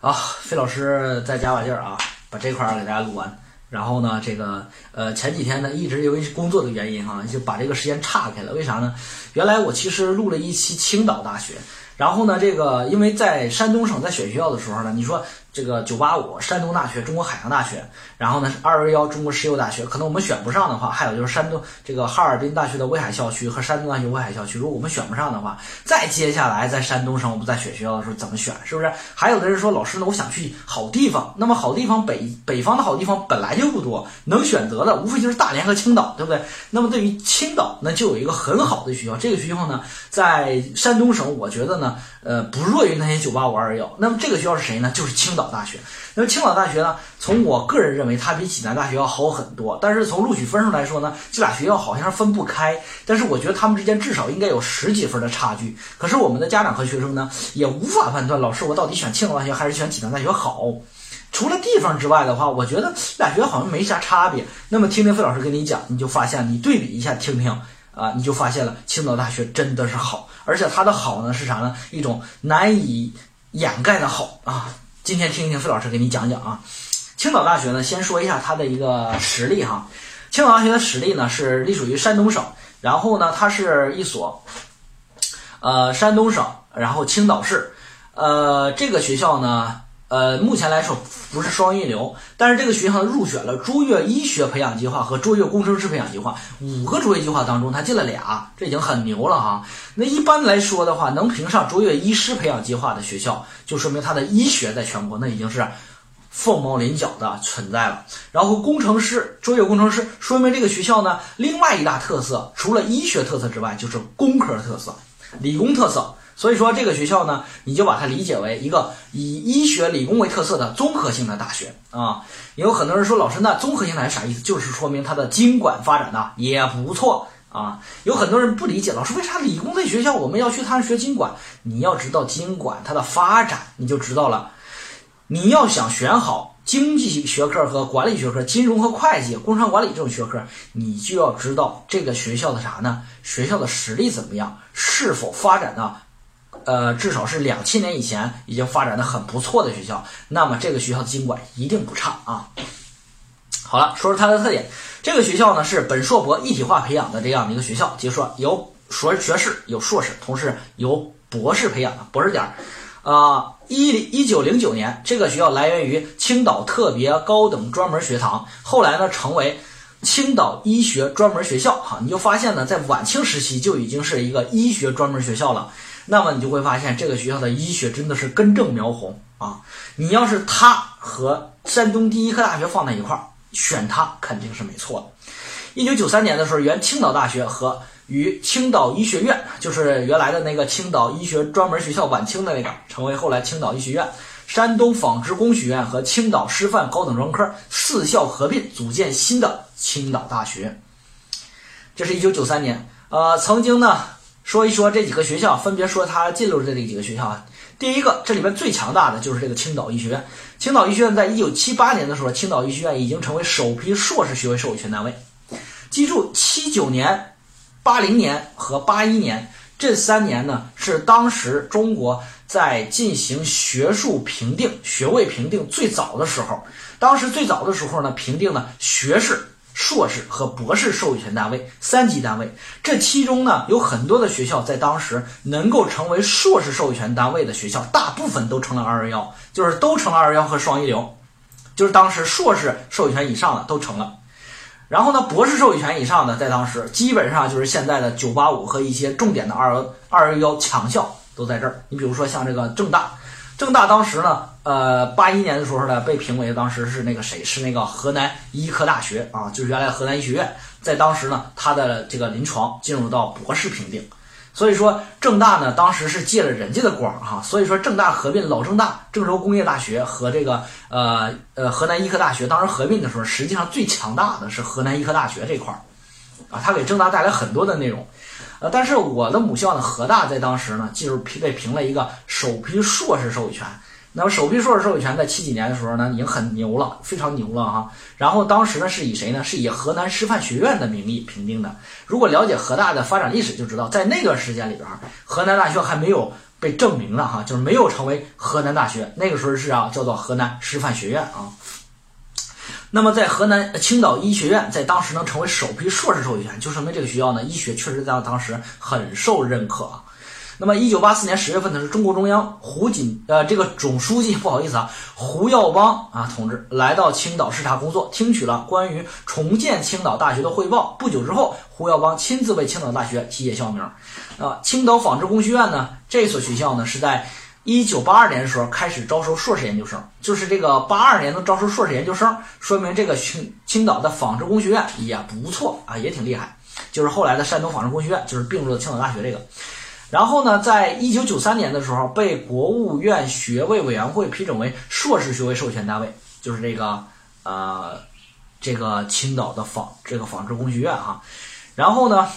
啊，费老师再加把劲儿啊，把这块儿给大家录完。然后呢，这个呃前几天呢，一直由于工作的原因哈，就把这个时间岔开了。为啥呢？原来我其实录了一期青岛大学，然后呢，这个因为在山东省在选学校的时候呢，你说。这个九八五山东大学、中国海洋大学，然后呢二二幺中国石油大学，可能我们选不上的话，还有就是山东这个哈尔滨大学的威海校区和山东大学威海校区，如果我们选不上的话，再接下来在山东省我们在选学校的时候怎么选？是不是？还有的人说老师呢，我想去好地方，那么好地方北北方的好地方本来就不多，能选择的无非就是大连和青岛，对不对？那么对于青岛，那就有一个很好的学校，这个学校呢在山东省，我觉得呢，呃不弱于那些九八五二二幺。那么这个学校是谁呢？就是青岛。大学，那么青岛大学呢？从我个人认为，它比济南大学要好很多。但是从录取分数来说呢，这俩学校好像是分不开。但是我觉得他们之间至少应该有十几分的差距。可是我们的家长和学生呢，也无法判断，老师我到底选青岛大学还是选济南大学好。除了地方之外的话，我觉得俩学校好像没啥差别。那么听听费老师跟你讲，你就发现，你对比一下听听啊，你就发现了青岛大学真的是好，而且它的好呢是啥呢？一种难以掩盖的好啊。今天听一听费老师给你讲讲啊，青岛大学呢，先说一下它的一个实力哈。青岛大学的实力呢是隶属于山东省，然后呢它是一所，呃山东省，然后青岛市，呃这个学校呢。呃，目前来说不是双一流，但是这个学校入选了卓越医学培养计划和卓越工程师培养计划五个卓越计划当中，他进了俩，这已经很牛了哈。那一般来说的话，能评上卓越医师培养计划的学校，就说明他的医学在全国那已经是凤毛麟角的存在了。然后工程师，卓越工程师，说明这个学校呢，另外一大特色，除了医学特色之外，就是工科特色，理工特色。所以说这个学校呢，你就把它理解为一个以医学理工为特色的综合性的大学啊。有很多人说，老师，那综合性大学啥意思？就是说明它的经管发展的也不错啊。有很多人不理解，老师为啥理工类学校我们要去他那学经管？你要知道经管它的发展，你就知道了。你要想选好经济学科和管理学科、金融和会计、工商管理这种学科，你就要知道这个学校的啥呢？学校的实力怎么样？是否发展的？呃，至少是两千年以前已经发展的很不错的学校，那么这个学校的经管一定不差啊。好了，说说它的特点，这个学校呢是本硕博一体化培养的这样的一个学校，就是说有硕学士，有硕士，同时有博士培养的博士点儿。啊，一零一九零九年，这个学校来源于青岛特别高等专门学堂，后来呢成为青岛医学专门学校。哈，你就发现呢，在晚清时期就已经是一个医学专门学校了。那么你就会发现，这个学校的医学真的是根正苗红啊！你要是它和山东第一科大学放在一块儿，选它肯定是没错的。一九九三年的时候，原青岛大学和与青岛医学院，就是原来的那个青岛医学专门学校晚清的那个，成为后来青岛医学院。山东纺织工学院和青岛师范高等专科四校合并，组建新的青岛大学。这是一九九三年，呃，曾经呢。说一说这几个学校，分别说它进入的这几个学校啊。第一个，这里边最强大的就是这个青岛医学院。青岛医学院在一九七八年的时候，青岛医学院已经成为首批硕士学位授权单位。记住，七九年、八零年和八一年这三年呢，是当时中国在进行学术评定、学位评定最早的时候。当时最早的时候呢，评定呢学士。硕士和博士授予权单位三级单位，这其中呢有很多的学校在当时能够成为硕士授予权单位的学校，大部分都成了二幺幺，就是都成了二幺幺和双一流，就是当时硕士授予权以上的都成了。然后呢，博士授予权以上的在当时基本上就是现在的九八五和一些重点的二二二幺强校都在这儿。你比如说像这个郑大。郑大当时呢，呃，八一年的时候呢，被评为当时是那个谁，是那个河南医科大学啊，就是原来河南医学院，在当时呢，他的这个临床进入到博士评定，所以说郑大呢，当时是借了人家的光哈，所以说郑大合并老郑大郑州工业大学和这个呃呃河南医科大学，当时合并的时候，实际上最强大的是河南医科大学这块儿，啊，他给郑大带来很多的内容。呃，但是我的母校呢，河大在当时呢，就是评被评了一个首批硕士授予权。那么首批硕士授权在七几年的时候呢，已经很牛了，非常牛了哈。然后当时呢，是以谁呢？是以河南师范学院的名义评定的。如果了解河大的发展历史，就知道在那段时间里边，河南大学还没有被证明了哈，就是没有成为河南大学，那个时候是啊，叫做河南师范学院啊。那么在河南青岛医学院，在当时能成为首批硕士授予权，就说明这个学校呢，医学确实在当时很受认可。那么，一九八四年十月份呢是中国中央胡锦呃这个总书记，不好意思啊，胡耀邦啊同志来到青岛视察工作，听取了关于重建青岛大学的汇报。不久之后，胡耀邦亲自为青岛大学题写校名。啊，青岛纺织工学院呢，这所学校呢是在。一九八二年的时候开始招收硕士研究生，就是这个八二年能招收硕士研究生，说明这个青青岛的纺织工学院也不错啊，也挺厉害。就是后来的山东纺织工学院，就是并入了青岛大学这个。然后呢，在一九九三年的时候，被国务院学位委员会批准为硕士学位授权单位，就是这个呃这个青岛的纺这个纺织工学院哈。然后呢，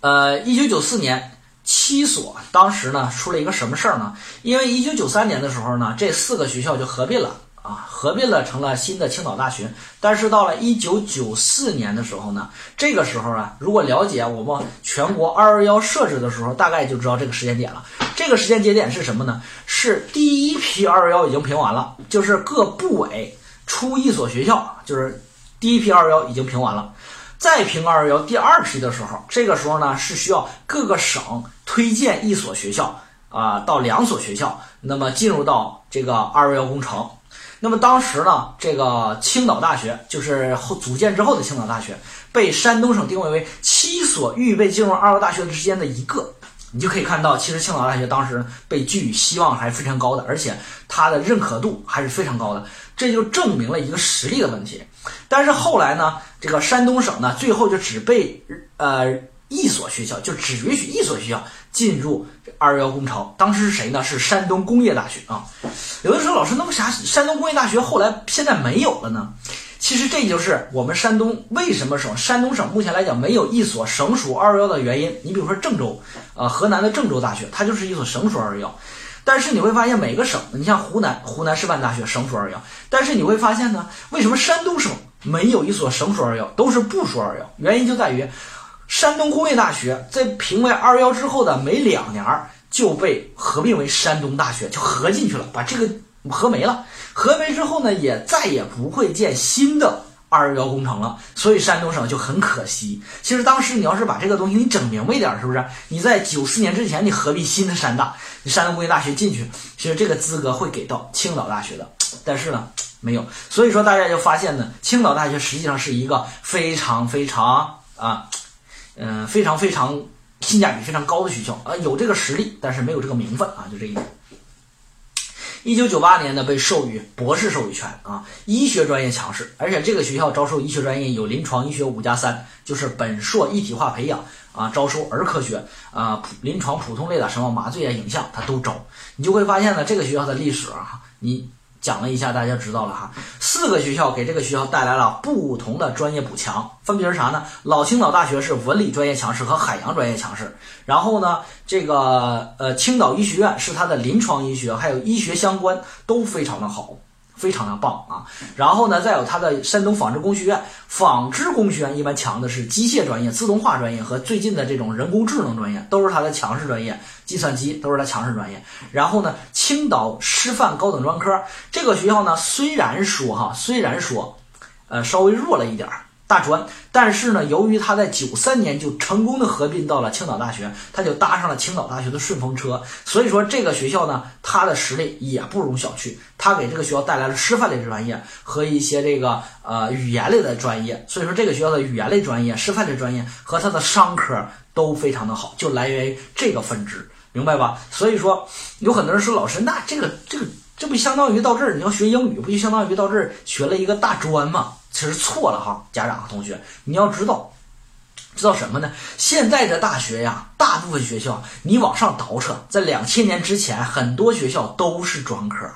呃，一九九四年。七所当时呢出了一个什么事儿呢？因为一九九三年的时候呢，这四个学校就合并了啊，合并了成了新的青岛大学。但是到了一九九四年的时候呢，这个时候啊，如果了解我们全国二幺幺设置的时候，大概就知道这个时间点了。这个时间节点是什么呢？是第一批二幺幺已经评完了，就是各部委出一所学校，就是第一批二幺幺已经评完了。再评二幺幺第二批的时候，这个时候呢是需要各个省推荐一所学校啊到两所学校，那么进入到这个二幺幺工程。那么当时呢，这个青岛大学就是后组建之后的青岛大学，被山东省定位为七所预备进入二二幺大学之间的一个。你就可以看到，其实青岛大学当时被寄予希望还是非常高的，而且它的认可度还是非常高的，这就证明了一个实力的问题。但是后来呢，这个山东省呢，最后就只被呃一所学校，就只允许一所学校进入二幺幺工程。当时是谁呢？是山东工业大学啊。有的时候老师，那为啥山东工业大学后来现在没有了呢？其实这就是我们山东为什么省山东省目前来讲没有一所省属二幺幺的原因。你比如说郑州，呃，河南的郑州大学，它就是一所省属二幺幺。但是你会发现每个省，你像湖南湖南师范大学省属二幺幺，但是你会发现呢，为什么山东省没有一所省属二幺幺，都是部属二幺幺？原因就在于，山东工业大学在评为二幺之后的没两年就被合并为山东大学，就合进去了，把这个合没了。合没之后呢，也再也不会建新的二幺幺工程了，所以山东省就很可惜。其实当时你要是把这个东西你整明白一点，是不是？你在九四年之前你合并新的山大，你山东工业大学进去，其实这个资格会给到青岛大学的，但是呢没有。所以说大家就发现呢，青岛大学实际上是一个非常非常啊，嗯，非常非常性价比非常高的学校啊，有这个实力，但是没有这个名分啊，就这一点。一九九八年呢，被授予博士授予权啊，医学专业强势，而且这个学校招收医学专业有临床医学五加三，就是本硕一体化培养啊，招收儿科学啊，普临床普通类的什么麻醉啊、影像，它都招。你就会发现呢，这个学校的历史啊，你。讲了一下，大家知道了哈。四个学校给这个学校带来了不同的专业补强，分别是啥呢？老青岛大学是文理专业强势和海洋专业强势，然后呢，这个呃青岛医学院是它的临床医学还有医学相关都非常的好。非常的棒啊，然后呢，再有它的山东纺织工学院，纺织工学院一般强的是机械专业、自动化专业和最近的这种人工智能专业，都是它的强势专业，计算机都是它强势专业。然后呢，青岛师范高等专科这个学校呢，虽然说哈，虽然说，呃，稍微弱了一点儿。大专，但是呢，由于他在九三年就成功的合并到了青岛大学，他就搭上了青岛大学的顺风车。所以说，这个学校呢，它的实力也不容小觑。他给这个学校带来了师范类的专业和一些这个呃语言类的专业。所以说，这个学校的语言类专业、师范类专业和它的商科都非常的好，就来源于这个分支，明白吧？所以说，有很多人说老师，那这个这个这不相当于到这儿你要学英语，不就相当于到这儿学了一个大专吗？其实错了哈，家长和同学，你要知道，知道什么呢？现在的大学呀，大部分学校你往上倒扯，在两千年之前，很多学校都是专科，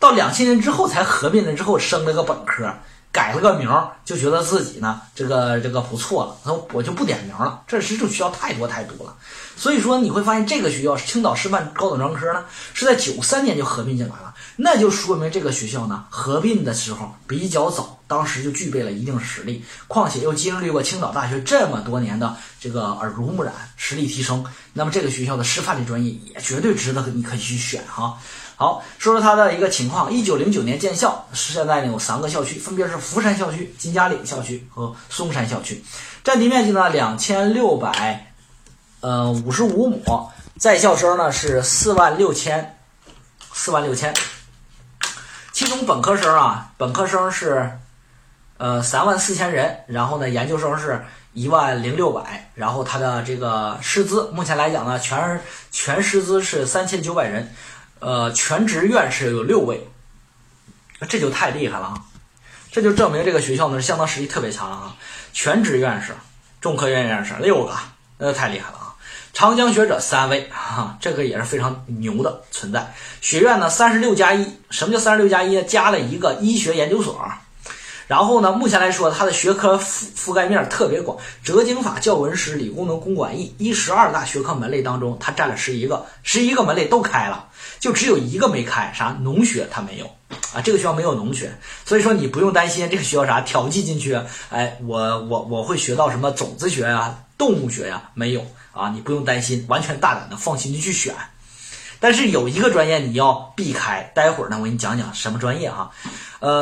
到两千年之后才合并了之后升了个本科，改了个名，就觉得自己呢这个这个不错了，那我就不点名了。这这种学校太多太多了，所以说你会发现这个学校青岛师范高等专科呢是在九三年就合并进来了，那就说明这个学校呢合并的时候比较早，当时就具备了一定实力，况且又经历过青岛大学这么多年的这个耳濡目染，实力提升，那么这个学校的师范类专业也绝对值得你可以去选哈。好，说说它的一个情况。一九零九年建校，现在呢有三个校区，分别是福山校区、金家岭校区和松山校区，占地面积呢两千六百呃五十五亩，在校生呢是四万六千，四万六千。其中本科生啊，本科生是呃三万四千人，然后呢研究生是一万零六百，然后他的这个师资目前来讲呢，全全师资是三千九百人。呃，全职院士有六位，这就太厉害了啊！这就证明这个学校呢是相当实力特别强了啊！全职院士、中科院院士六个，那太厉害了啊！长江学者三位，啊，这个也是非常牛的存在。学院呢三十六加一，什么叫三十六加一？加了一个医学研究所。然后呢，目前来说，它的学科覆覆盖面特别广，哲经法、教文史、理工农、公管艺，一十二大学科门类当中，它占了十一个，十一个门类都开了。就只有一个没开，啥农学它没有啊，这个学校没有农学，所以说你不用担心这个学校啥调剂进去，哎，我我我会学到什么种子学呀、动物学呀，没有啊，你不用担心，完全大胆的放心的去选。但是有一个专业你要避开，待会儿呢我给你讲讲什么专业哈，呃。